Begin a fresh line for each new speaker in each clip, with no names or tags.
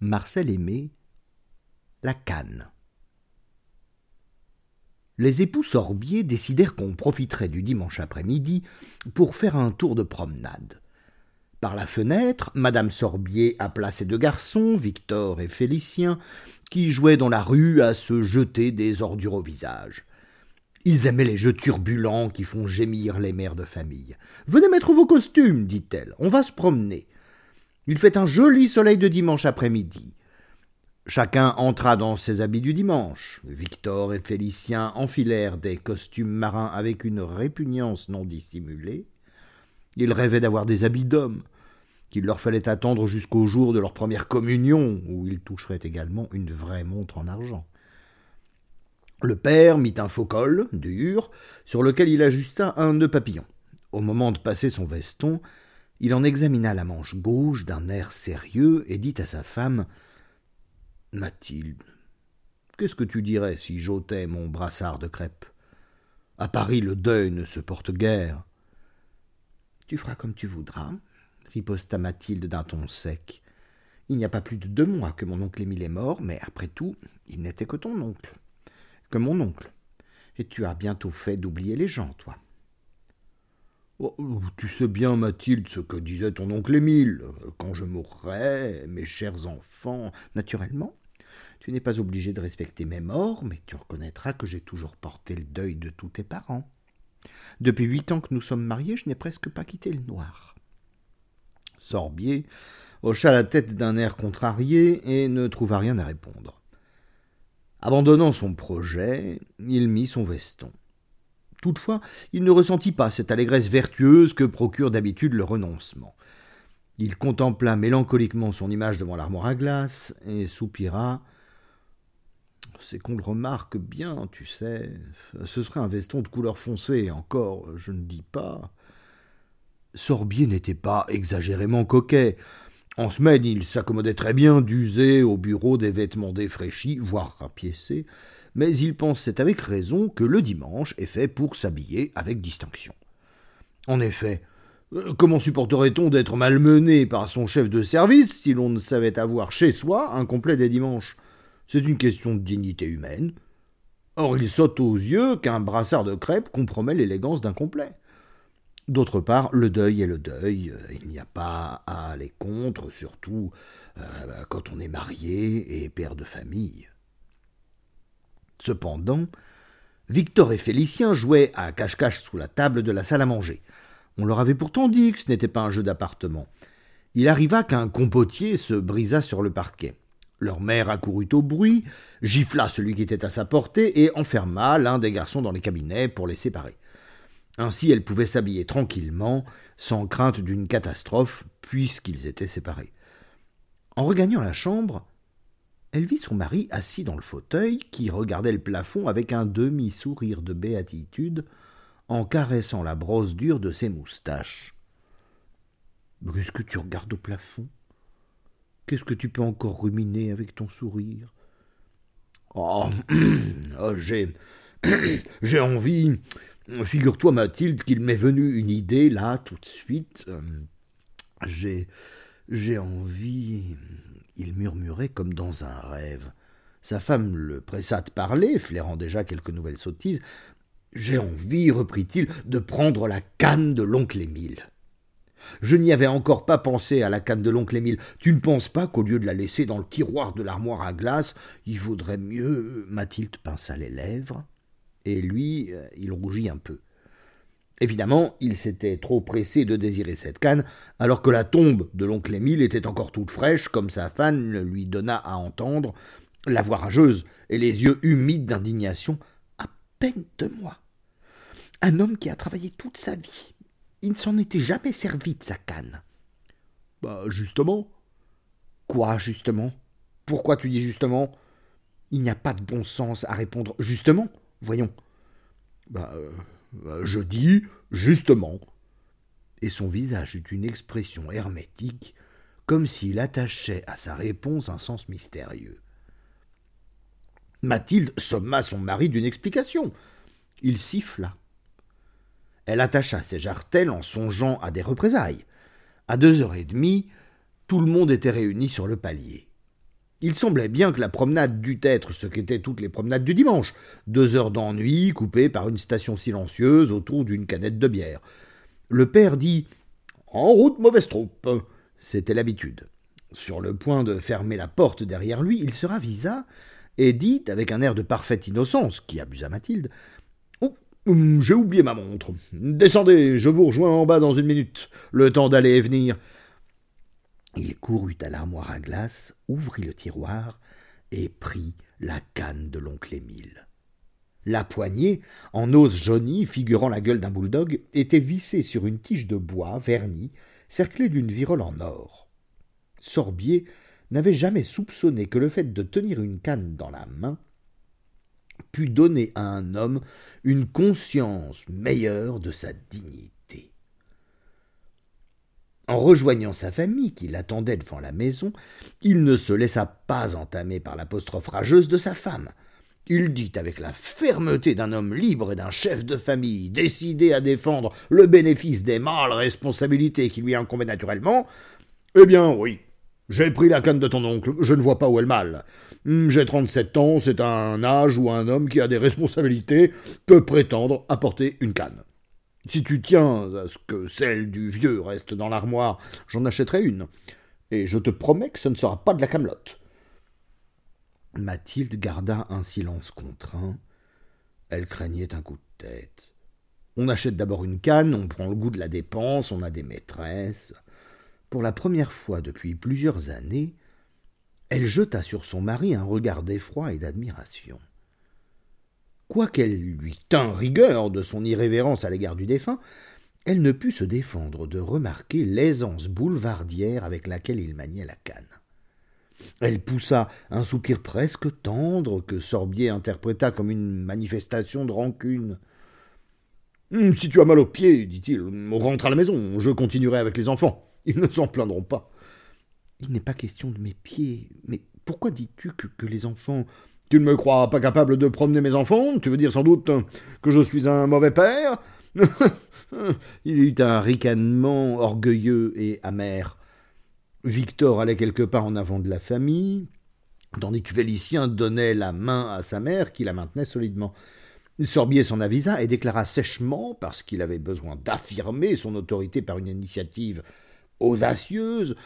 Marcel Aimé, la canne. Les époux Sorbier décidèrent qu'on profiterait du dimanche après-midi pour faire un tour de promenade. Par la fenêtre, Madame Sorbier appela ses deux garçons, Victor et Félicien, qui jouaient dans la rue à se jeter des ordures au visage. Ils aimaient les jeux turbulents qui font gémir les mères de famille. Venez mettre vos costumes, dit-elle, on va se promener. Il fait un joli soleil de dimanche après-midi. Chacun entra dans ses habits du dimanche. Victor et Félicien enfilèrent des costumes marins avec une répugnance non dissimulée. Ils rêvaient d'avoir des habits d'hommes, qu'il leur fallait attendre jusqu'au jour de leur première communion, où ils toucheraient également une vraie montre en argent. Le père mit un faux col, dur, sur lequel il ajusta un nœud papillon. Au moment de passer son veston, il en examina la manche gauche d'un air sérieux et dit à sa femme Mathilde, qu'est-ce que tu dirais si j'ôtais mon brassard de crêpe? À Paris, le deuil ne se porte guère. Tu feras comme tu voudras, riposta Mathilde d'un ton sec. Il n'y a pas plus de deux mois que mon oncle Émile est mort, mais après tout, il n'était que ton oncle, que mon oncle. Et tu as bientôt fait d'oublier les gens, toi. Oh, tu sais bien, Mathilde, ce que disait ton oncle Émile. Quand je mourrai, mes chers enfants. Naturellement, tu n'es pas obligé de respecter mes morts, mais tu reconnaîtras que j'ai toujours porté le deuil de tous tes parents. Depuis huit ans que nous sommes mariés, je n'ai presque pas quitté le noir. Sorbier hocha la tête d'un air contrarié et ne trouva rien à répondre. Abandonnant son projet, il mit son veston. Toutefois, il ne ressentit pas cette allégresse vertueuse que procure d'habitude le renoncement. Il contempla mélancoliquement son image devant l'armoire à glace et soupira. C'est qu'on le remarque bien, tu sais. Ce serait un veston de couleur foncée, encore, je ne dis pas. Sorbier n'était pas exagérément coquet. En semaine, il s'accommodait très bien d'user au bureau des vêtements défraîchis, voire rapiécés, mais il pensait avec raison que le dimanche est fait pour s'habiller avec distinction. En effet, euh, comment supporterait-on d'être malmené par son chef de service si l'on ne savait avoir chez soi un complet des dimanches? C'est une question de dignité humaine. Or, il saute aux yeux qu'un brassard de crêpe compromet l'élégance d'un complet. D'autre part, le deuil est le deuil, il n'y a pas à aller contre, surtout euh, quand on est marié et père de famille. Cependant, Victor et Félicien jouaient à cache-cache sous la table de la salle à manger. On leur avait pourtant dit que ce n'était pas un jeu d'appartement. Il arriva qu'un compotier se brisa sur le parquet. Leur mère accourut au bruit, gifla celui qui était à sa portée et enferma l'un des garçons dans les cabinets pour les séparer. Ainsi elle pouvait s'habiller tranquillement, sans crainte d'une catastrophe, puisqu'ils étaient séparés. En regagnant la chambre, elle vit son mari assis dans le fauteuil, qui regardait le plafond avec un demi-sourire de béatitude, en caressant la brosse dure de ses moustaches. Qu'est-ce que tu regardes au plafond? Qu'est-ce que tu peux encore ruminer avec ton sourire? Oh, oh j'ai. j'ai envie. Figure-toi, Mathilde, qu'il m'est venu une idée, là, tout de suite. Euh, j'ai. J'ai envie. Il murmurait comme dans un rêve. Sa femme le pressa de parler, flairant déjà quelques nouvelles sottises. J'ai envie, reprit-il, de prendre la canne de l'oncle Émile. Je n'y avais encore pas pensé à la canne de l'oncle Émile. Tu ne penses pas qu'au lieu de la laisser dans le tiroir de l'armoire à glace, il vaudrait mieux. Mathilde pinça les lèvres, et lui, euh, il rougit un peu. Évidemment, il s'était trop pressé de désirer cette canne, alors que la tombe de l'oncle Émile était encore toute fraîche, comme sa femme lui donna à entendre, la voix rageuse et les yeux humides d'indignation. À peine de moi. Un homme qui a travaillé toute sa vie. Il ne s'en était jamais servi de sa canne. Bah, justement. Quoi, justement? Pourquoi tu dis justement? Il n'y a pas de bon sens à répondre justement. Voyons. Bah, euh, je dis justement. Et son visage eut une expression hermétique, comme s'il attachait à sa réponse un sens mystérieux. Mathilde somma son mari d'une explication. Il siffla. Elle attacha ses jartelles en songeant à des représailles. À deux heures et demie, tout le monde était réuni sur le palier. Il semblait bien que la promenade dût être ce qu'étaient toutes les promenades du dimanche, deux heures d'ennui coupées par une station silencieuse autour d'une canette de bière. Le père dit En route, mauvaise troupe. C'était l'habitude. Sur le point de fermer la porte derrière lui, il se ravisa et dit, avec un air de parfaite innocence qui abusa Mathilde Oh, hum, j'ai oublié ma montre. Descendez, je vous rejoins en bas dans une minute, le temps d'aller et venir. Il courut à l'armoire à glace, ouvrit le tiroir et prit la canne de l'oncle Émile. La poignée, en os jauni figurant la gueule d'un bouledogue, était vissée sur une tige de bois vernie, cerclée d'une virole en or. Sorbier n'avait jamais soupçonné que le fait de tenir une canne dans la main pût donner à un homme une conscience meilleure de sa dignité. En rejoignant sa famille qui l'attendait devant la maison, il ne se laissa pas entamer par l'apostrophe rageuse de sa femme. Il dit avec la fermeté d'un homme libre et d'un chef de famille décidé à défendre le bénéfice des mâles responsabilités qui lui incombaient naturellement. Eh bien oui, j'ai pris la canne de ton oncle, je ne vois pas où est le mal. Hmm, j'ai trente-sept ans, c'est un âge où un homme qui a des responsabilités peut prétendre apporter une canne. Si tu tiens à ce que celle du vieux reste dans l'armoire, j'en achèterai une. Et je te promets que ce ne sera pas de la camelote. Mathilde garda un silence contraint. Elle craignait un coup de tête. On achète d'abord une canne, on prend le goût de la dépense, on a des maîtresses. Pour la première fois depuis plusieurs années, elle jeta sur son mari un regard d'effroi et d'admiration. Quoiqu'elle lui tînt rigueur de son irrévérence à l'égard du défunt, elle ne put se défendre de remarquer l'aisance boulevardière avec laquelle il maniait la canne. Elle poussa un soupir presque tendre que Sorbier interpréta comme une manifestation de rancune. Hum, si tu as mal aux pieds, dit-il, rentre à la maison, je continuerai avec les enfants. Ils ne s'en plaindront pas. Il n'est pas question de mes pieds. Mais pourquoi dis-tu que, les enfants. Tu ne me crois pas capable de promener mes enfants? Tu veux dire sans doute que je suis un mauvais père? Il eut un ricanement orgueilleux et amer. Victor allait quelque part en avant de la famille, tandis que Félicien donnait la main à sa mère qui la maintenait solidement. Sorbier s'en avisa et déclara sèchement, parce qu'il avait besoin d'affirmer son autorité par une initiative audacieuse.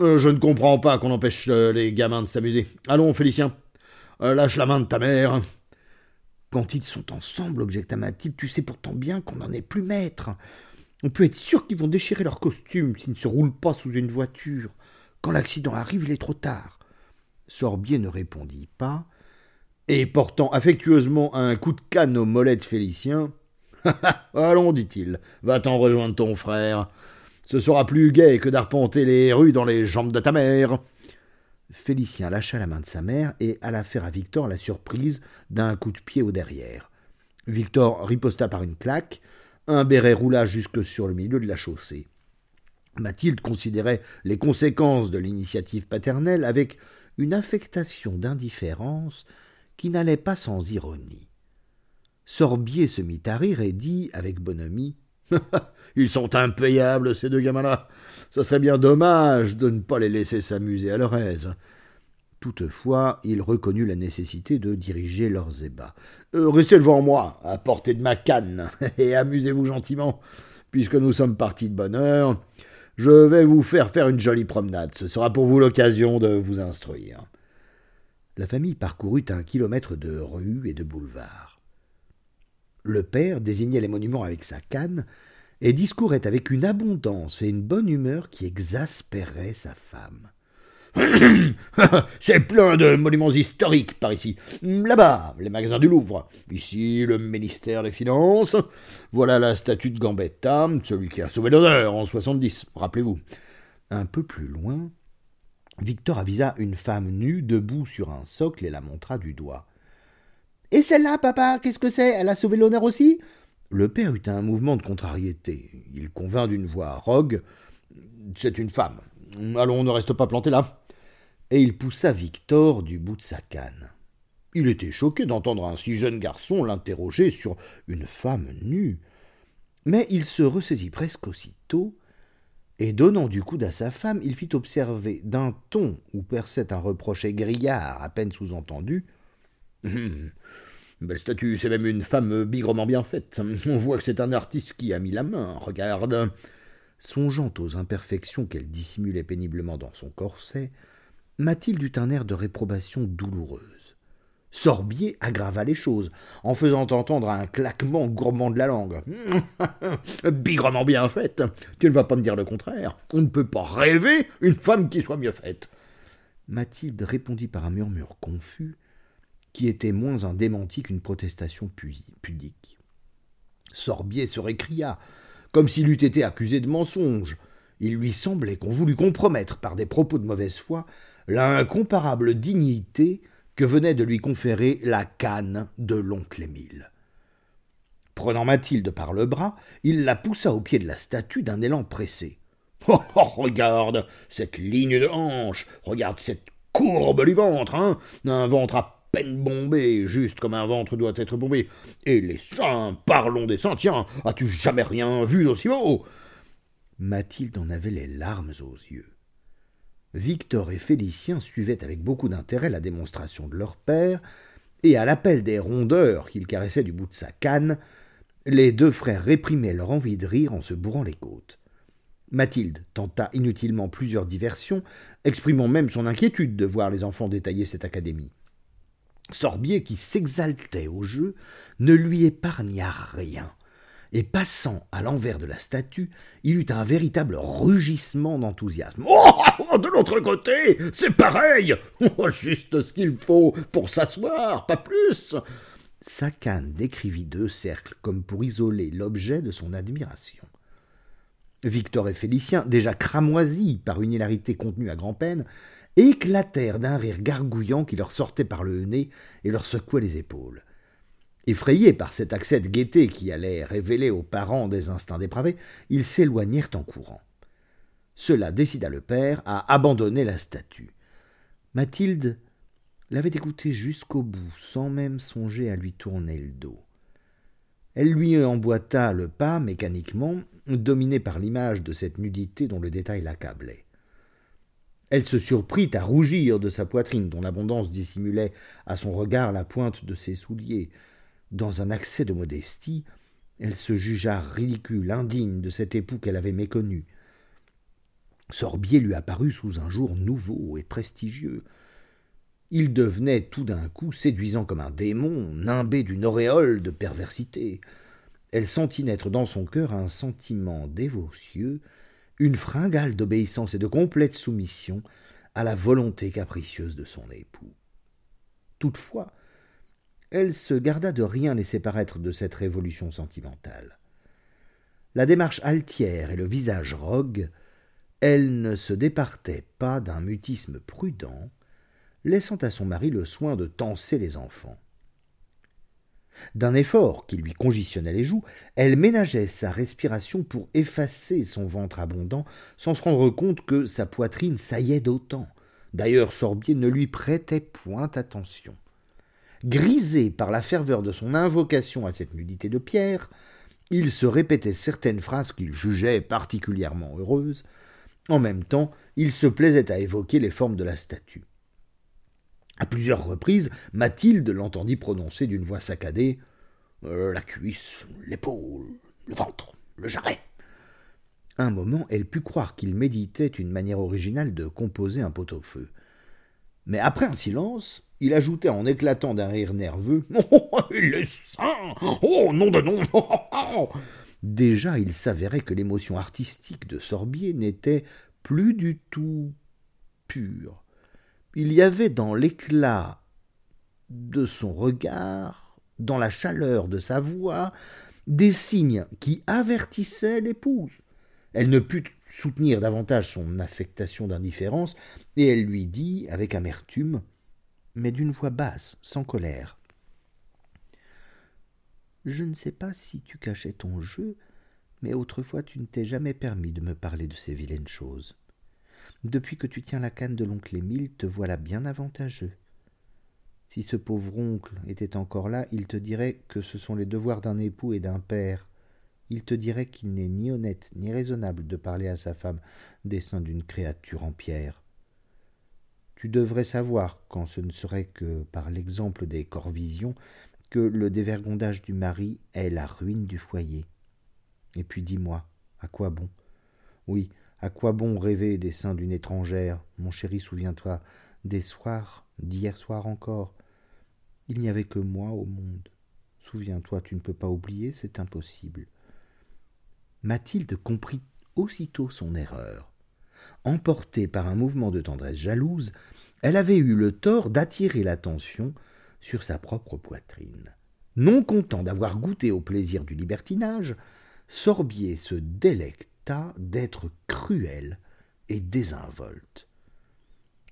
Euh, je ne comprends pas qu'on empêche euh, les gamins de s'amuser. Allons, Félicien, lâche la main de ta mère. Quand ils sont ensemble, objecta Mathilde, tu sais pourtant bien qu'on n'en est plus maître. On peut être sûr qu'ils vont déchirer leurs costumes s'ils ne se roulent pas sous une voiture. Quand l'accident arrive, il est trop tard. Sorbier ne répondit pas, et portant affectueusement un coup de canne au mollet de Félicien. Allons, dit-il, va-t'en rejoindre ton frère. Ce sera plus gai que d'arpenter les rues dans les jambes de ta mère. Félicien lâcha la main de sa mère et alla faire à Victor la surprise d'un coup de pied au derrière. Victor riposta par une claque, un béret roula jusque sur le milieu de la chaussée. Mathilde considérait les conséquences de l'initiative paternelle avec une affectation d'indifférence qui n'allait pas sans ironie. Sorbier se mit à rire et dit avec bonhomie Ils sont impayables, ces deux gamins-là. Ce serait bien dommage de ne pas les laisser s'amuser à leur aise. Toutefois, il reconnut la nécessité de diriger leurs ébats. Euh, restez devant moi, à portée de ma canne, et amusez-vous gentiment, puisque nous sommes partis de bonne heure. Je vais vous faire faire une jolie promenade. Ce sera pour vous l'occasion de vous instruire. La famille parcourut un kilomètre de rues et de boulevards. Le père désignait les monuments avec sa canne et discourait avec une abondance et une bonne humeur qui exaspérait sa femme. C'est plein de monuments historiques par ici. Là-bas, les magasins du Louvre. Ici, le ministère des Finances. Voilà la statue de Gambetta, celui qui a sauvé l'honneur en 70, rappelez-vous. Un peu plus loin, Victor avisa une femme nue debout sur un socle et la montra du doigt. Et celle-là, papa, qu'est-ce que c'est? Elle a sauvé l'honneur aussi? Le père eut un mouvement de contrariété. Il convint d'une voix rogue C'est une femme. Allons, on ne reste pas planté là. Et il poussa Victor du bout de sa canne. Il était choqué d'entendre un si jeune garçon l'interroger sur une femme nue. Mais il se ressaisit presque aussitôt Et donnant du coude à sa femme, il fit observer, d'un ton où perçait un reproche grillard à peine sous-entendu Belle statue, c'est même une femme bigrement bien faite. On voit que c'est un artiste qui a mis la main. Regarde. Songeant aux imperfections qu'elle dissimulait péniblement dans son corset, Mathilde eut un air de réprobation douloureuse. Sorbier aggrava les choses, en faisant entendre un claquement gourmand de la langue. Bigrement bien faite. Tu ne vas pas me dire le contraire. On ne peut pas rêver une femme qui soit mieux faite. Mathilde répondit par un murmure confus, qui était moins un démenti qu'une protestation pudique. Sorbier se récria, comme s'il eût été accusé de mensonge. Il lui semblait qu'on voulût compromettre par des propos de mauvaise foi l'incomparable dignité que venait de lui conférer la canne de l'oncle Émile. Prenant Mathilde par le bras, il la poussa au pied de la statue d'un élan pressé. Oh, oh, regarde cette ligne de hanche, regarde cette courbe du ventre, hein Un ventre à peine juste comme un ventre doit être bombé. Et les seins, parlons des seins, tiens, as-tu jamais rien vu d'aussi beau? Mathilde en avait les larmes aux yeux. Victor et Félicien suivaient avec beaucoup d'intérêt la démonstration de leur père, et à l'appel des rondeurs qu'il caressait du bout de sa canne, les deux frères réprimaient leur envie de rire en se bourrant les côtes. Mathilde tenta inutilement plusieurs diversions, exprimant même son inquiétude de voir les enfants détailler cette académie. Sorbier, qui s'exaltait au jeu, ne lui épargna rien, et passant à l'envers de la statue, il eut un véritable rugissement d'enthousiasme. Oh, de l'autre côté, c'est pareil oh, Juste ce qu'il faut pour s'asseoir, pas plus Sa canne décrivit deux cercles comme pour isoler l'objet de son admiration. Victor et Félicien, déjà cramoisis par une hilarité contenue à grand-peine, éclatèrent d'un rire gargouillant qui leur sortait par le nez et leur secouait les épaules. Effrayés par cet accès de gaieté qui allait révéler aux parents des instincts dépravés, ils s'éloignèrent en courant. Cela décida le père à abandonner la statue. Mathilde l'avait écouté jusqu'au bout, sans même songer à lui tourner le dos. Elle lui emboîta le pas mécaniquement, dominée par l'image de cette nudité dont le détail l'accablait. Elle se surprit à rougir de sa poitrine, dont l'abondance dissimulait à son regard la pointe de ses souliers. Dans un accès de modestie, elle se jugea ridicule, indigne de cet époux qu'elle avait méconnu. Sorbier lui apparut sous un jour nouveau et prestigieux. Il devenait tout d'un coup séduisant comme un démon, nimbé d'une auréole de perversité. Elle sentit naître dans son cœur un sentiment dévotieux une fringale d'obéissance et de complète soumission à la volonté capricieuse de son époux. Toutefois, elle se garda de rien laisser paraître de cette révolution sentimentale. La démarche altière et le visage rogue, elle ne se départait pas d'un mutisme prudent, laissant à son mari le soin de tancer les enfants. D'un effort qui lui congestionnait les joues, elle ménageait sa respiration pour effacer son ventre abondant, sans se rendre compte que sa poitrine saillait d'autant. D'ailleurs, Sorbier ne lui prêtait point attention. Grisé par la ferveur de son invocation à cette nudité de pierre, il se répétait certaines phrases qu'il jugeait particulièrement heureuses. En même temps, il se plaisait à évoquer les formes de la statue. À plusieurs reprises, Mathilde l'entendit prononcer d'une voix saccadée euh, La cuisse, l'épaule, le ventre, le jarret. Un moment, elle put croire qu'il méditait une manière originale de composer un pot-au-feu. Mais après un silence, il ajoutait en éclatant d'un rire nerveux Oh, il est Oh, nom de nom Déjà, il s'avérait que l'émotion artistique de Sorbier n'était plus du tout pure il y avait dans l'éclat de son regard, dans la chaleur de sa voix, des signes qui avertissaient l'épouse. Elle ne put soutenir davantage son affectation d'indifférence, et elle lui dit avec amertume, mais d'une voix basse, sans colère. Je ne sais pas si tu cachais ton jeu, mais autrefois tu ne t'es jamais permis de me parler de ces vilaines choses. Depuis que tu tiens la canne de l'oncle Émile, te voilà bien avantageux. Si ce pauvre oncle était encore là, il te dirait que ce sont les devoirs d'un époux et d'un père il te dirait qu'il n'est ni honnête ni raisonnable de parler à sa femme des seins d'une créature en pierre. Tu devrais savoir, quand ce ne serait que par l'exemple des Corvisions, que le dévergondage du mari est la ruine du foyer. Et puis dis-moi, à quoi bon? Oui, à quoi bon rêver des seins d'une étrangère? Mon chéri, souviens-toi des soirs, d'hier soir encore. Il n'y avait que moi au monde. Souviens-toi, tu ne peux pas oublier, c'est impossible. Mathilde comprit aussitôt son erreur. Emportée par un mouvement de tendresse jalouse, elle avait eu le tort d'attirer l'attention sur sa propre poitrine. Non content d'avoir goûté au plaisir du libertinage, Sorbier se d'être cruel et désinvolte.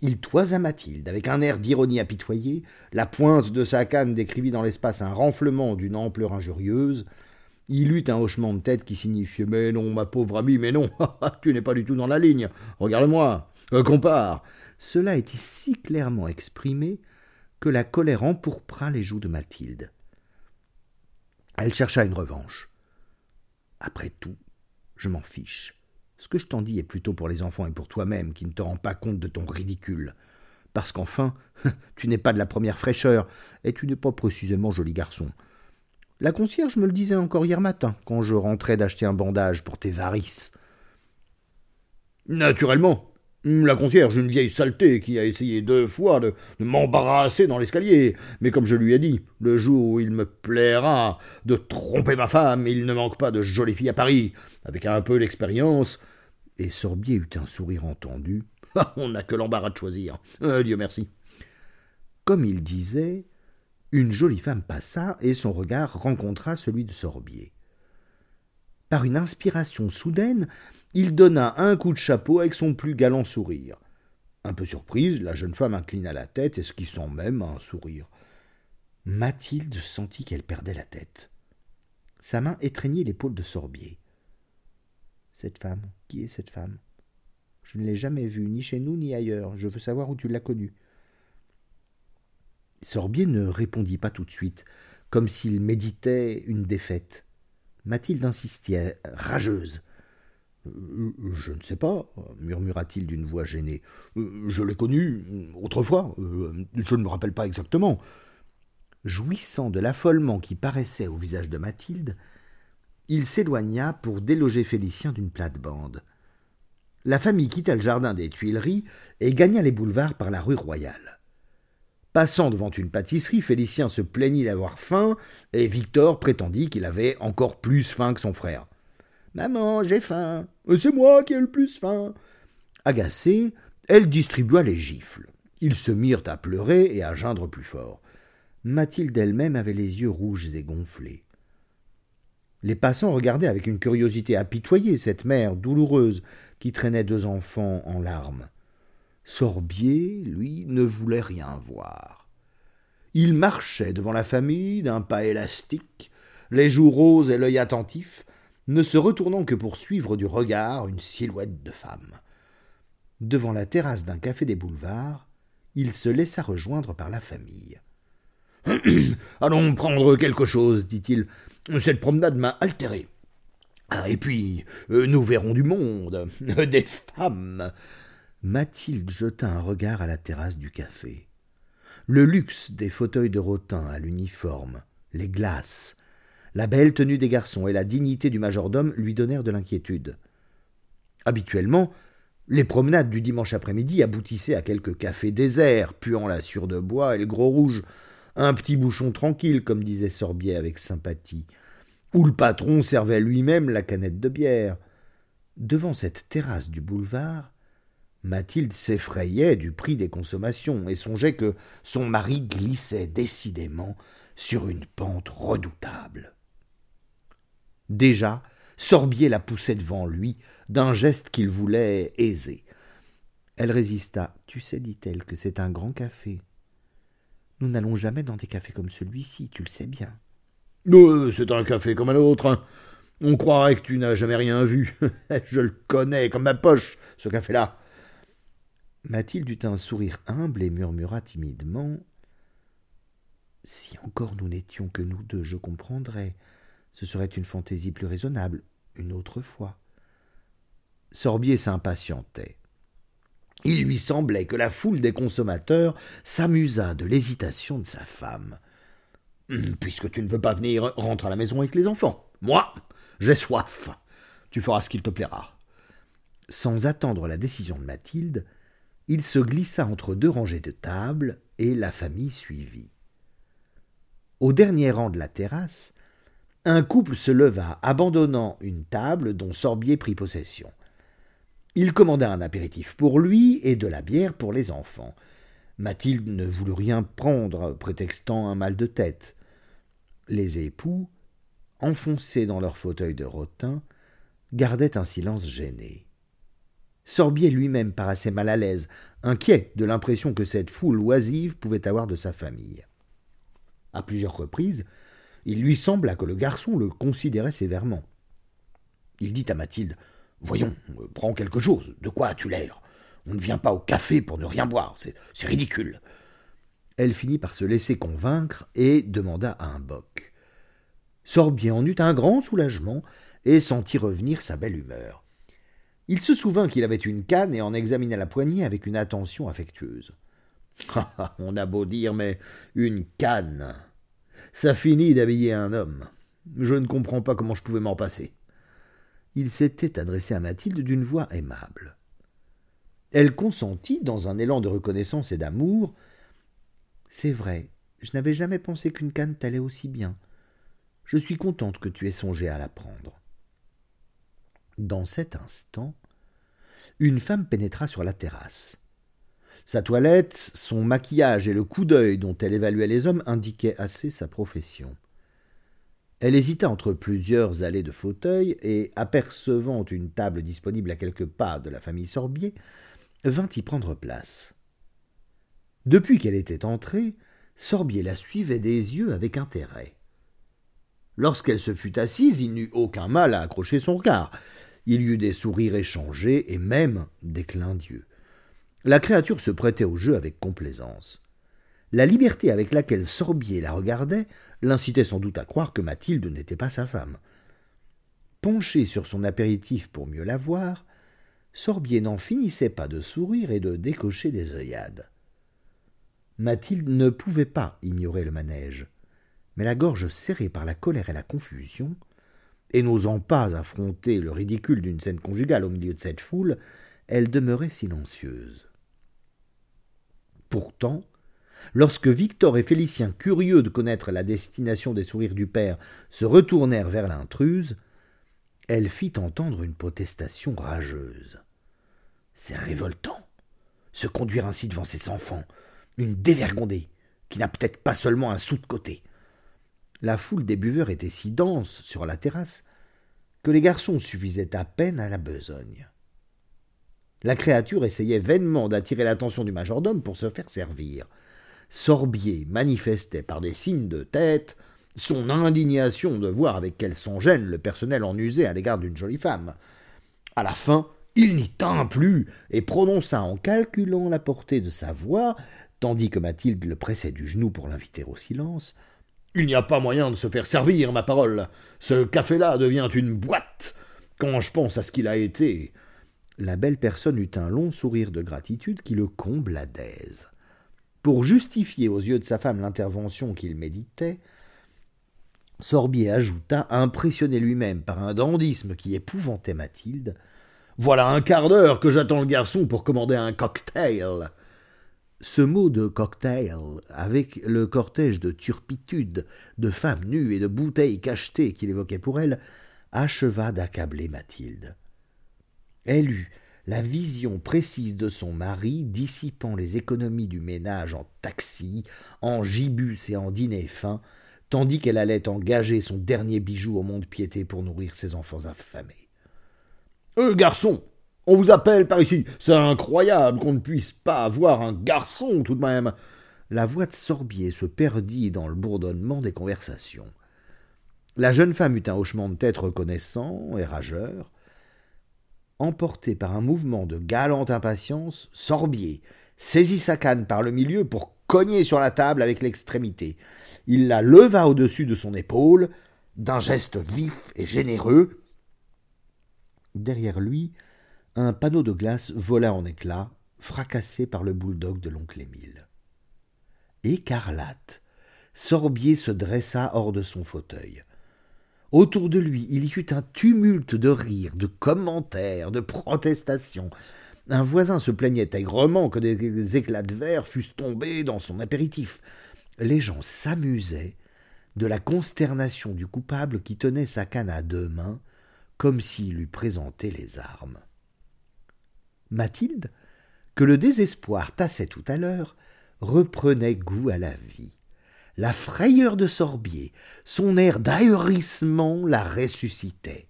Il toisa Mathilde avec un air d'ironie apitoyée, la pointe de sa canne décrivit dans l'espace un renflement d'une ampleur injurieuse. Il eut un hochement de tête qui signifiait Mais non, ma pauvre amie, mais non, tu n'es pas du tout dans la ligne. Regarde-moi, euh, compare. Cela était si clairement exprimé que la colère empourpra les joues de Mathilde. Elle chercha une revanche. Après tout, je m'en fiche. Ce que je t'en dis est plutôt pour les enfants et pour toi-même qui ne te rends pas compte de ton ridicule. Parce qu'enfin, tu n'es pas de la première fraîcheur, et tu n'es pas précisément joli garçon. La concierge me le disait encore hier matin, quand je rentrais d'acheter un bandage pour tes varices. Naturellement. La concierge, une vieille saleté qui a essayé deux fois de, m'embarrasser dans l'escalier. Mais comme je lui ai dit, le jour où il me plaira de tromper ma femme, il ne manque pas de jolies filles à Paris. Avec un peu d'expérience, et Sorbier eut un sourire entendu. Ah, on n'a que l'embarras de choisir. Euh, Dieu merci. Comme il disait, une jolie femme passa et son regard rencontra celui de Sorbier. Par une inspiration soudaine, il donna un coup de chapeau avec son plus galant sourire. Un peu surprise, la jeune femme inclina la tête, esquissant même un sourire. Mathilde sentit qu'elle perdait la tête. Sa main étreignit l'épaule de Sorbier. Cette femme, qui est cette femme? Je ne l'ai jamais vue, ni chez nous, ni ailleurs. Je veux savoir où tu l'as connue. Sorbier ne répondit pas tout de suite, comme s'il méditait une défaite. Mathilde insistait, rageuse. Je ne sais pas, murmura-t-il d'une voix gênée. Je l'ai connue autrefois, je ne me rappelle pas exactement. Jouissant de l'affolement qui paraissait au visage de Mathilde, il s'éloigna pour déloger Félicien d'une plate-bande. La famille quitta le jardin des Tuileries et gagna les boulevards par la rue Royale. Passant devant une pâtisserie, Félicien se plaignit d'avoir faim, et Victor prétendit qu'il avait encore plus faim que son frère. Maman, j'ai faim. C'est moi qui ai le plus faim. Agacée, elle distribua les gifles. Ils se mirent à pleurer et à geindre plus fort. Mathilde elle-même avait les yeux rouges et gonflés. Les passants regardaient avec une curiosité apitoyée cette mère douloureuse qui traînait deux enfants en larmes. Sorbier, lui, ne voulait rien voir. Il marchait devant la famille d'un pas élastique, les joues roses et l'œil attentif, ne se retournant que pour suivre du regard une silhouette de femme. Devant la terrasse d'un café des boulevards, il se laissa rejoindre par la famille. Allons prendre quelque chose, dit-il. Cette promenade m'a altéré. Ah, et puis, euh, nous verrons du monde, des femmes. Mathilde jeta un regard à la terrasse du café. Le luxe des fauteuils de rotin à l'uniforme, les glaces, la belle tenue des garçons et la dignité du majordome lui donnèrent de l'inquiétude. Habituellement, les promenades du dimanche après-midi aboutissaient à quelques cafés déserts, puant la sûre de bois et le gros rouge, un petit bouchon tranquille, comme disait Sorbier avec sympathie, où le patron servait lui-même la canette de bière. Devant cette terrasse du boulevard, Mathilde s'effrayait du prix des consommations et songeait que son mari glissait décidément sur une pente redoutable. Déjà, Sorbier la poussait devant lui, d'un geste qu'il voulait aiser. Elle résista. Tu sais, dit-elle, que c'est un grand café. Nous n'allons jamais dans des cafés comme celui-ci, tu le sais bien.
Euh, c'est un café comme un autre. Hein. On croirait que tu n'as jamais rien vu. Je le connais comme ma poche, ce café-là.
Mathilde eut un sourire humble et murmura timidement. Si encore nous n'étions que nous deux, je comprendrais. Ce serait une fantaisie plus raisonnable, une autre fois. Sorbier s'impatientait. Il lui semblait que la foule des consommateurs s'amusa de l'hésitation de sa femme.
Puisque tu ne veux pas venir, rentre à la maison avec les enfants. Moi, j'ai soif. Tu feras ce qu'il te plaira.
Sans attendre la décision de Mathilde, il se glissa entre deux rangées de tables et la famille suivit. Au dernier rang de la terrasse, un couple se leva, abandonnant une table dont Sorbier prit possession. Il commanda un apéritif pour lui et de la bière pour les enfants. Mathilde ne voulut rien prendre, prétextant un mal de tête. Les époux, enfoncés dans leur fauteuil de rotin, gardaient un silence gêné. Sorbier lui-même paraissait mal à l'aise, inquiet de l'impression que cette foule oisive pouvait avoir de sa famille. À plusieurs reprises, il lui sembla que le garçon le considérait sévèrement. Il dit à Mathilde Voyons, prends quelque chose. De quoi as-tu l'air? On ne vient pas au café pour ne rien boire. C'est ridicule. Elle finit par se laisser convaincre et demanda à un boc. Sorbier en eut un grand soulagement et sentit revenir sa belle humeur. Il se souvint qu'il avait une canne et en examina la poignée avec une attention affectueuse.
On a beau dire, mais une canne. Ça finit d'habiller un homme. Je ne comprends pas comment je pouvais m'en passer.
Il s'était adressé à Mathilde d'une voix aimable. Elle consentit, dans un élan de reconnaissance et d'amour. C'est vrai, je n'avais jamais pensé qu'une canne t'allait aussi bien. Je suis contente que tu aies songé à la prendre. Dans cet instant, une femme pénétra sur la terrasse. Sa toilette, son maquillage et le coup d'œil dont elle évaluait les hommes indiquaient assez sa profession. Elle hésita entre plusieurs allées de fauteuils et, apercevant une table disponible à quelques pas de la famille Sorbier, vint y prendre place. Depuis qu'elle était entrée, Sorbier la suivait des yeux avec intérêt. Lorsqu'elle se fut assise, il n'eut aucun mal à accrocher son regard. Il y eut des sourires échangés et même des clins d'yeux. La créature se prêtait au jeu avec complaisance. La liberté avec laquelle Sorbier la regardait l'incitait sans doute à croire que Mathilde n'était pas sa femme. Penché sur son apéritif pour mieux la voir, Sorbier n'en finissait pas de sourire et de décocher des œillades. Mathilde ne pouvait pas ignorer le manège, mais la gorge serrée par la colère et la confusion, et n'osant pas affronter le ridicule d'une scène conjugale au milieu de cette foule, elle demeurait silencieuse. Pourtant, lorsque Victor et Félicien, curieux de connaître la destination des sourires du père, se retournèrent vers l'intruse, elle fit entendre une protestation rageuse. C'est révoltant. Se conduire ainsi devant ses enfants. Une dévergondée, qui n'a peut-être pas seulement un sou de côté. La foule des buveurs était si dense sur la terrasse que les garçons suffisaient à peine à la besogne. La créature essayait vainement d'attirer l'attention du majordome pour se faire servir. Sorbier manifestait par des signes de tête son indignation de voir avec quel son gêne le personnel en usait à l'égard d'une jolie femme. À la fin, il n'y tint plus et prononça en calculant la portée de sa voix, tandis que Mathilde le pressait du genou pour l'inviter au silence.
Il n'y a pas moyen de se faire servir, ma parole. Ce café-là devient une boîte. Quand je pense à ce qu'il a été.
La belle personne eut un long sourire de gratitude qui le combla d'aise. Pour justifier aux yeux de sa femme l'intervention qu'il méditait, Sorbier ajouta, impressionné lui-même par un dandisme qui épouvantait Mathilde.
Voilà un quart d'heure que j'attends le garçon pour commander un cocktail.
Ce mot de cocktail, avec le cortège de turpitudes, de femmes nues et de bouteilles cachetées qu'il évoquait pour elle, acheva d'accabler Mathilde. Elle eut la vision précise de son mari dissipant les économies du ménage en taxi, en gibus et en dîner fin, tandis qu'elle allait engager son dernier bijou au monde-piété pour nourrir ses enfants affamés.
Euh, garçon On vous appelle par ici C'est incroyable qu'on ne puisse pas avoir un garçon tout de même
La voix de Sorbier se perdit dans le bourdonnement des conversations. La jeune femme eut un hochement de tête reconnaissant et rageur, emporté par un mouvement de galante impatience, Sorbier saisit sa canne par le milieu pour cogner sur la table avec l'extrémité. Il la leva au-dessus de son épaule, d'un geste vif et généreux. Derrière lui, un panneau de glace vola en éclats, fracassé par le bouledogue de l'oncle Émile. Écarlate, Sorbier se dressa hors de son fauteuil. Autour de lui, il y eut un tumulte de rires, de commentaires, de protestations. Un voisin se plaignait aigrement que des éclats de verre fussent tombés dans son apéritif. Les gens s'amusaient de la consternation du coupable qui tenait sa canne à deux mains, comme s'il eût présenté les armes. Mathilde, que le désespoir tassait tout à l'heure, reprenait goût à la vie. La frayeur de Sorbier, son air d'ahurissement la ressuscitait.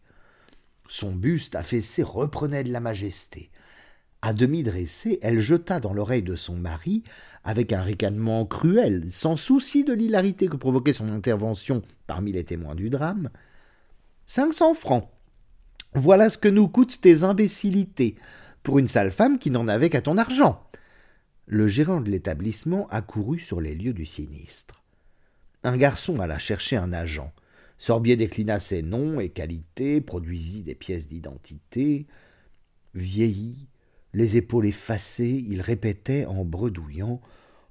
Son buste affaissé reprenait de la majesté. À demi dressée, elle jeta dans l'oreille de son mari, avec un ricanement cruel, sans souci de l'hilarité que provoquait son intervention parmi les témoins du drame. Cinq cents francs. Voilà ce que nous coûtent tes imbécilités, pour une sale femme qui n'en avait qu'à ton argent. Le gérant de l'établissement accourut sur les lieux du sinistre. Un garçon alla chercher un agent. Sorbier déclina ses noms et qualités, produisit des pièces d'identité. Vieilli, les épaules effacées, il répétait en bredouillant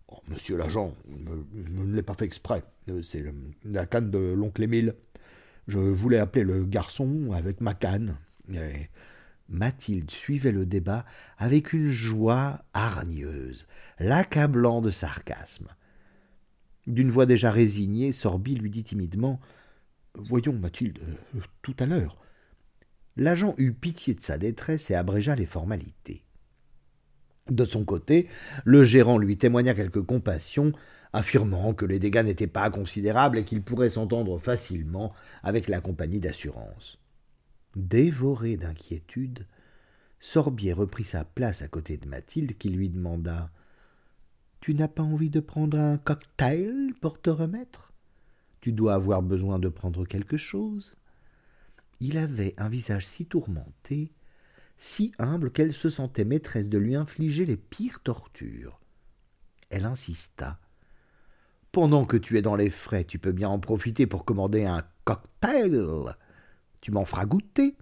oh, Monsieur l'agent, je ne l'ai pas fait exprès. C'est la canne de l'oncle Émile. Je voulais appeler le garçon avec ma canne. Mathilde suivait le débat avec une joie hargneuse, l'accablant de sarcasme. D'une voix déjà résignée, Sorby lui dit timidement Voyons, Mathilde, euh, tout à l'heure. L'agent eut pitié de sa détresse et abrégea les formalités. De son côté, le gérant lui témoigna quelque compassion, affirmant que les dégâts n'étaient pas considérables et qu'il pourrait s'entendre facilement avec la compagnie d'assurance. Dévoré d'inquiétude, Sorbier reprit sa place à côté de Mathilde qui lui demanda Tu n'as pas envie de prendre un cocktail pour te remettre? Tu dois avoir besoin de prendre quelque chose. Il avait un visage si tourmenté, si humble qu'elle se sentait maîtresse de lui infliger les pires tortures. Elle insista. Pendant que tu es dans les frais, tu peux bien en profiter pour commander un cocktail. Tu m'en feras goûter.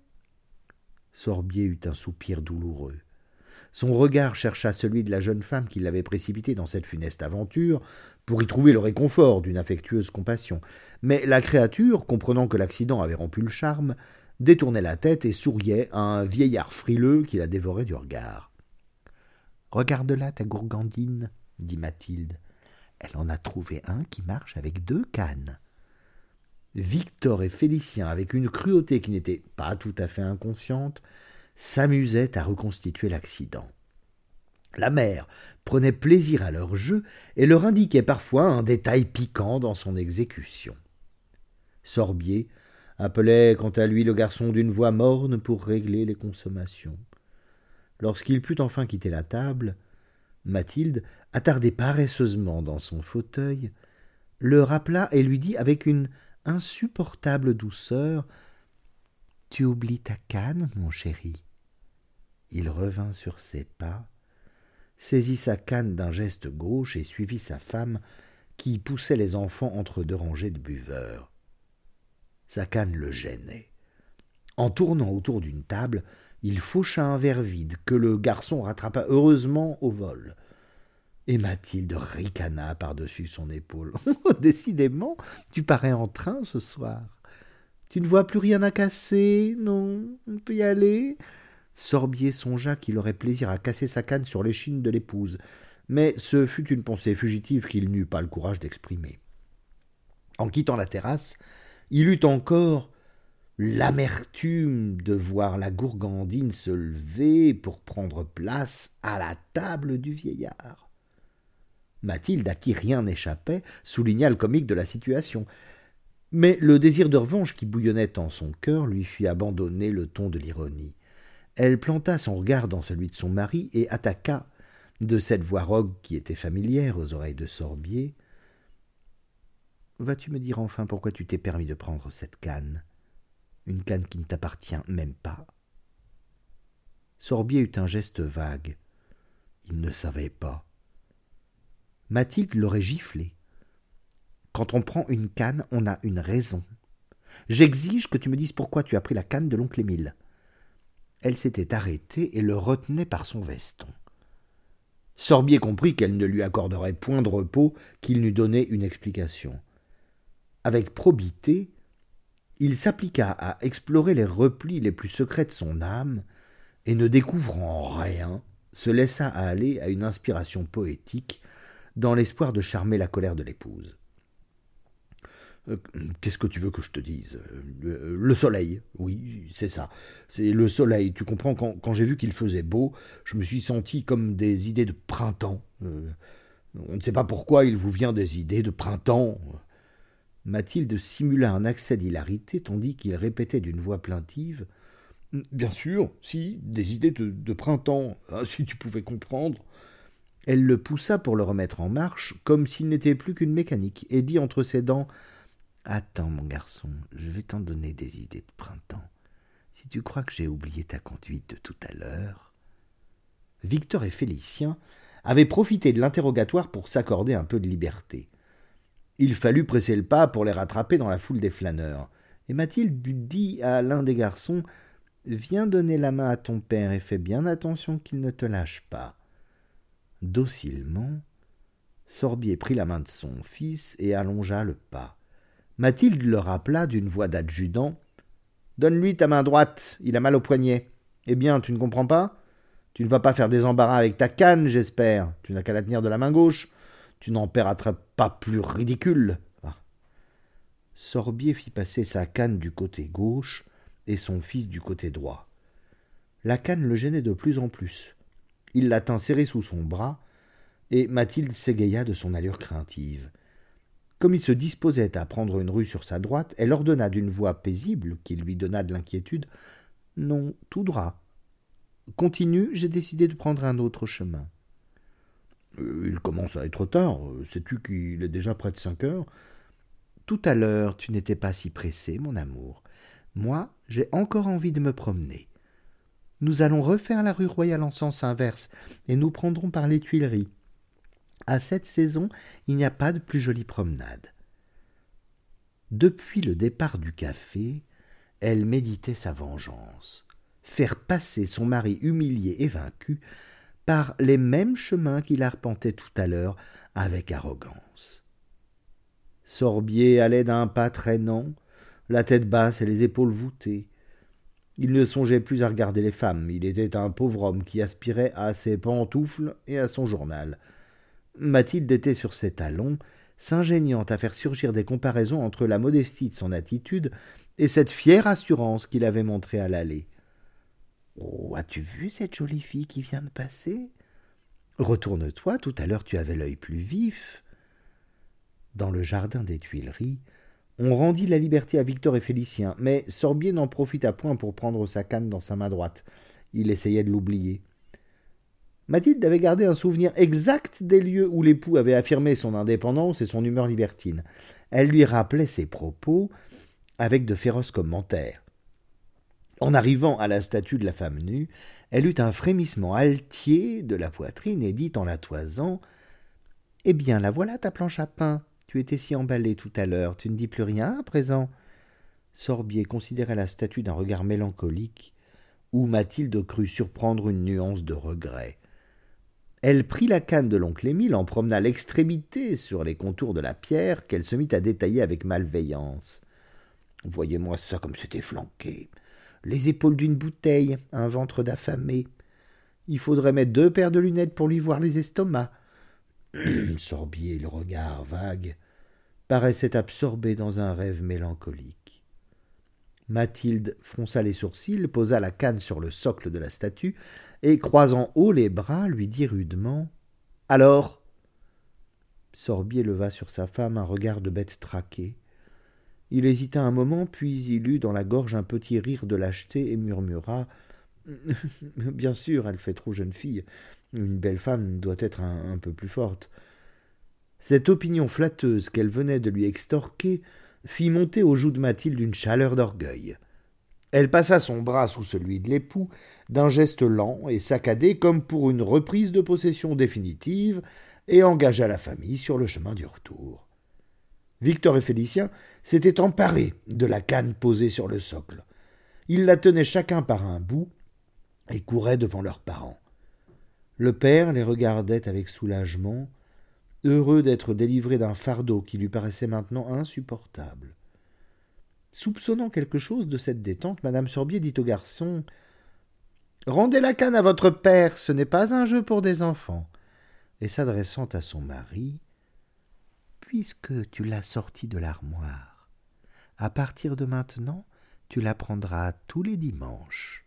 Sorbier eut un soupir douloureux. Son regard chercha celui de la jeune femme qui l'avait précipité dans cette funeste aventure, pour y trouver le réconfort d'une affectueuse compassion. Mais la créature, comprenant que l'accident avait rompu le charme, détournait la tête et souriait à un vieillard frileux qui la dévorait du regard. Regarde-la, ta gourgandine, dit Mathilde. Elle en a trouvé un qui marche avec deux cannes. Victor et Félicien, avec une cruauté qui n'était pas tout à fait inconsciente, s'amusaient à reconstituer l'accident. La mère prenait plaisir à leur jeu et leur indiquait parfois un détail piquant dans son exécution. Sorbier appelait quant à lui le garçon d'une voix morne pour régler les consommations. Lorsqu'il put enfin quitter la table, Mathilde, attardée paresseusement dans son fauteuil, le rappela et lui dit avec une insupportable douceur Tu oublies ta canne, mon chéri. Il revint sur ses pas, saisit sa canne d'un geste gauche et suivit sa femme qui poussait les enfants entre deux rangées de buveurs. Sa canne le gênait. En tournant autour d'une table, il faucha un verre vide que le garçon rattrapa heureusement au vol et Mathilde ricana par-dessus son épaule. Décidément, tu parais en train ce soir. Tu ne vois plus rien à casser, non? On peut y aller? Sorbier songea qu'il aurait plaisir à casser sa canne sur l'échine de l'épouse, mais ce fut une pensée fugitive qu'il n'eut pas le courage d'exprimer. En quittant la terrasse, il eut encore l'amertume de voir la gourgandine se lever pour prendre place à la table du vieillard. Mathilde, à qui rien n'échappait, souligna le comique de la situation. Mais le désir de revanche qui bouillonnait en son cœur lui fit abandonner le ton de l'ironie. Elle planta son regard dans celui de son mari et attaqua, de cette voix rogue qui était familière aux oreilles de Sorbier. Vas-tu me dire enfin pourquoi tu t'es permis de prendre cette canne? Une canne qui ne t'appartient même pas. Sorbier eut un geste vague. Il ne savait pas. Mathilde l'aurait giflé. Quand on prend une canne, on a une raison. J'exige que tu me dises pourquoi tu as pris la canne de l'oncle Émile. Elle s'était arrêtée et le retenait par son veston. Sorbier comprit qu'elle ne lui accorderait point de repos qu'il n'eût donné une explication. Avec probité, il s'appliqua à explorer les replis les plus secrets de son âme, et ne découvrant rien, se laissa aller à une inspiration poétique, dans l'espoir de charmer la colère de l'épouse. Euh, qu'est-ce que tu veux que je te dise? Le, soleil, oui, c'est ça. C'est le soleil. Tu comprends, quand, j'ai vu qu'il faisait beau, je me suis senti comme des idées de printemps. Euh, on ne sait pas pourquoi il vous vient des idées de printemps. Mathilde simula un accès d'hilarité tandis qu'il répétait d'une voix plaintive Bien sûr, si, des idées de, printemps, ah, si tu pouvais comprendre. Elle le poussa pour le remettre en marche, comme s'il n'était plus qu'une mécanique, et dit entre ses dents Attends, mon garçon, je vais t'en donner des idées de printemps. Si tu crois que j'ai oublié ta conduite de tout à l'heure. Victor et Félicien avaient profité de l'interrogatoire pour s'accorder un peu de liberté. Il fallut presser le pas pour les rattraper dans la foule des flâneurs. Et Mathilde dit à l'un des garçons Viens donner la main à ton père et fais bien attention qu'il ne te lâche pas. Docilement, Sorbier prit la main de son fils et allongea le pas. Mathilde le rappela d'une voix d'adjudant. Donne-lui ta main droite, il a mal au poignet. Eh bien, tu ne comprends pas? Tu ne vas pas faire des embarras avec ta canne, j'espère. Tu n'as qu'à la tenir de la main gauche. Tu n'en paieras pas plus ridicule. Ah. Sorbier fit passer sa canne du côté gauche et son fils du côté droit. La canne le gênait de plus en plus. Il la tint serrée sous son bras, et Mathilde s'égaya de son allure craintive. Comme il se disposait à prendre une rue sur sa droite, elle ordonna d'une voix paisible, qui lui donna de l'inquiétude. Non, tout droit. Continue, j'ai décidé de prendre un autre chemin.
Euh, il commence à être tard. Sais-tu qu'il est déjà près de cinq heures?
Tout à l'heure, tu n'étais pas si pressé, mon amour. Moi, j'ai encore envie de me promener. Nous allons refaire la rue Royale en sens inverse, et nous prendrons par les Tuileries. À cette saison, il n'y a pas de plus jolie promenade. Depuis le départ du café, elle méditait sa vengeance. Faire passer son mari humilié et vaincu par les mêmes chemins qu'il arpentait tout à l'heure avec arrogance. Sorbier allait d'un pas traînant, la tête basse et les épaules voûtées. Il ne songeait plus à regarder les femmes, il était un pauvre homme qui aspirait à ses pantoufles et à son journal. Mathilde était sur ses talons, s'ingéniant à faire surgir des comparaisons entre la modestie de son attitude et cette fière assurance qu'il avait montrée à l'aller. Oh, as-tu vu cette jolie fille qui vient de passer? Retourne-toi, tout à l'heure tu avais l'œil plus vif. Dans le jardin des Tuileries, on rendit la liberté à Victor et Félicien, mais Sorbier n'en profita point pour prendre sa canne dans sa main droite. Il essayait de l'oublier. Mathilde avait gardé un souvenir exact des lieux où l'époux avait affirmé son indépendance et son humeur libertine. Elle lui rappelait ses propos avec de féroces commentaires. En arrivant à la statue de la femme nue, elle eut un frémissement altier de la poitrine et dit en la toisant Eh bien, la voilà ta planche à pain. Tu étais si emballé tout à l'heure, tu ne dis plus rien à présent. Sorbier considérait la statue d'un regard mélancolique, où Mathilde crut surprendre une nuance de regret. Elle prit la canne de l'oncle Émile, en promena l'extrémité sur les contours de la pierre, qu'elle se mit à détailler avec malveillance. Voyez-moi ça comme c'était flanqué. Les épaules d'une bouteille, un ventre d'affamé. Il faudrait mettre deux paires de lunettes pour lui voir les estomacs. Sorbier, le regard vague, paraissait absorbé dans un rêve mélancolique. Mathilde fronça les sourcils, posa la canne sur le socle de la statue, et croisant haut les bras, lui dit rudement. Alors? Sorbier leva sur sa femme un regard de bête traquée. Il hésita un moment, puis il eut dans la gorge un petit rire de lâcheté et murmura. Bien sûr, elle fait trop jeune fille. Une belle femme doit être un, peu plus forte. Cette opinion flatteuse qu'elle venait de lui extorquer fit monter aux joues de Mathilde une chaleur d'orgueil. Elle passa son bras sous celui de l'époux d'un geste lent et saccadé comme pour une reprise de possession définitive et engagea la famille sur le chemin du retour. Victor et Félicien s'étaient emparés de la canne posée sur le socle. Ils la tenaient chacun par un bout et couraient devant leurs parents. Le père les regardait avec soulagement, heureux d'être délivré d'un fardeau qui lui paraissait maintenant insupportable. Soupçonnant quelque chose de cette détente, madame Sorbier dit au garçon Rendez la canne à votre père, ce n'est pas un jeu pour des enfants. Et s'adressant à son mari Puisque tu l'as sortie de l'armoire, à partir de maintenant, tu la prendras tous les dimanches.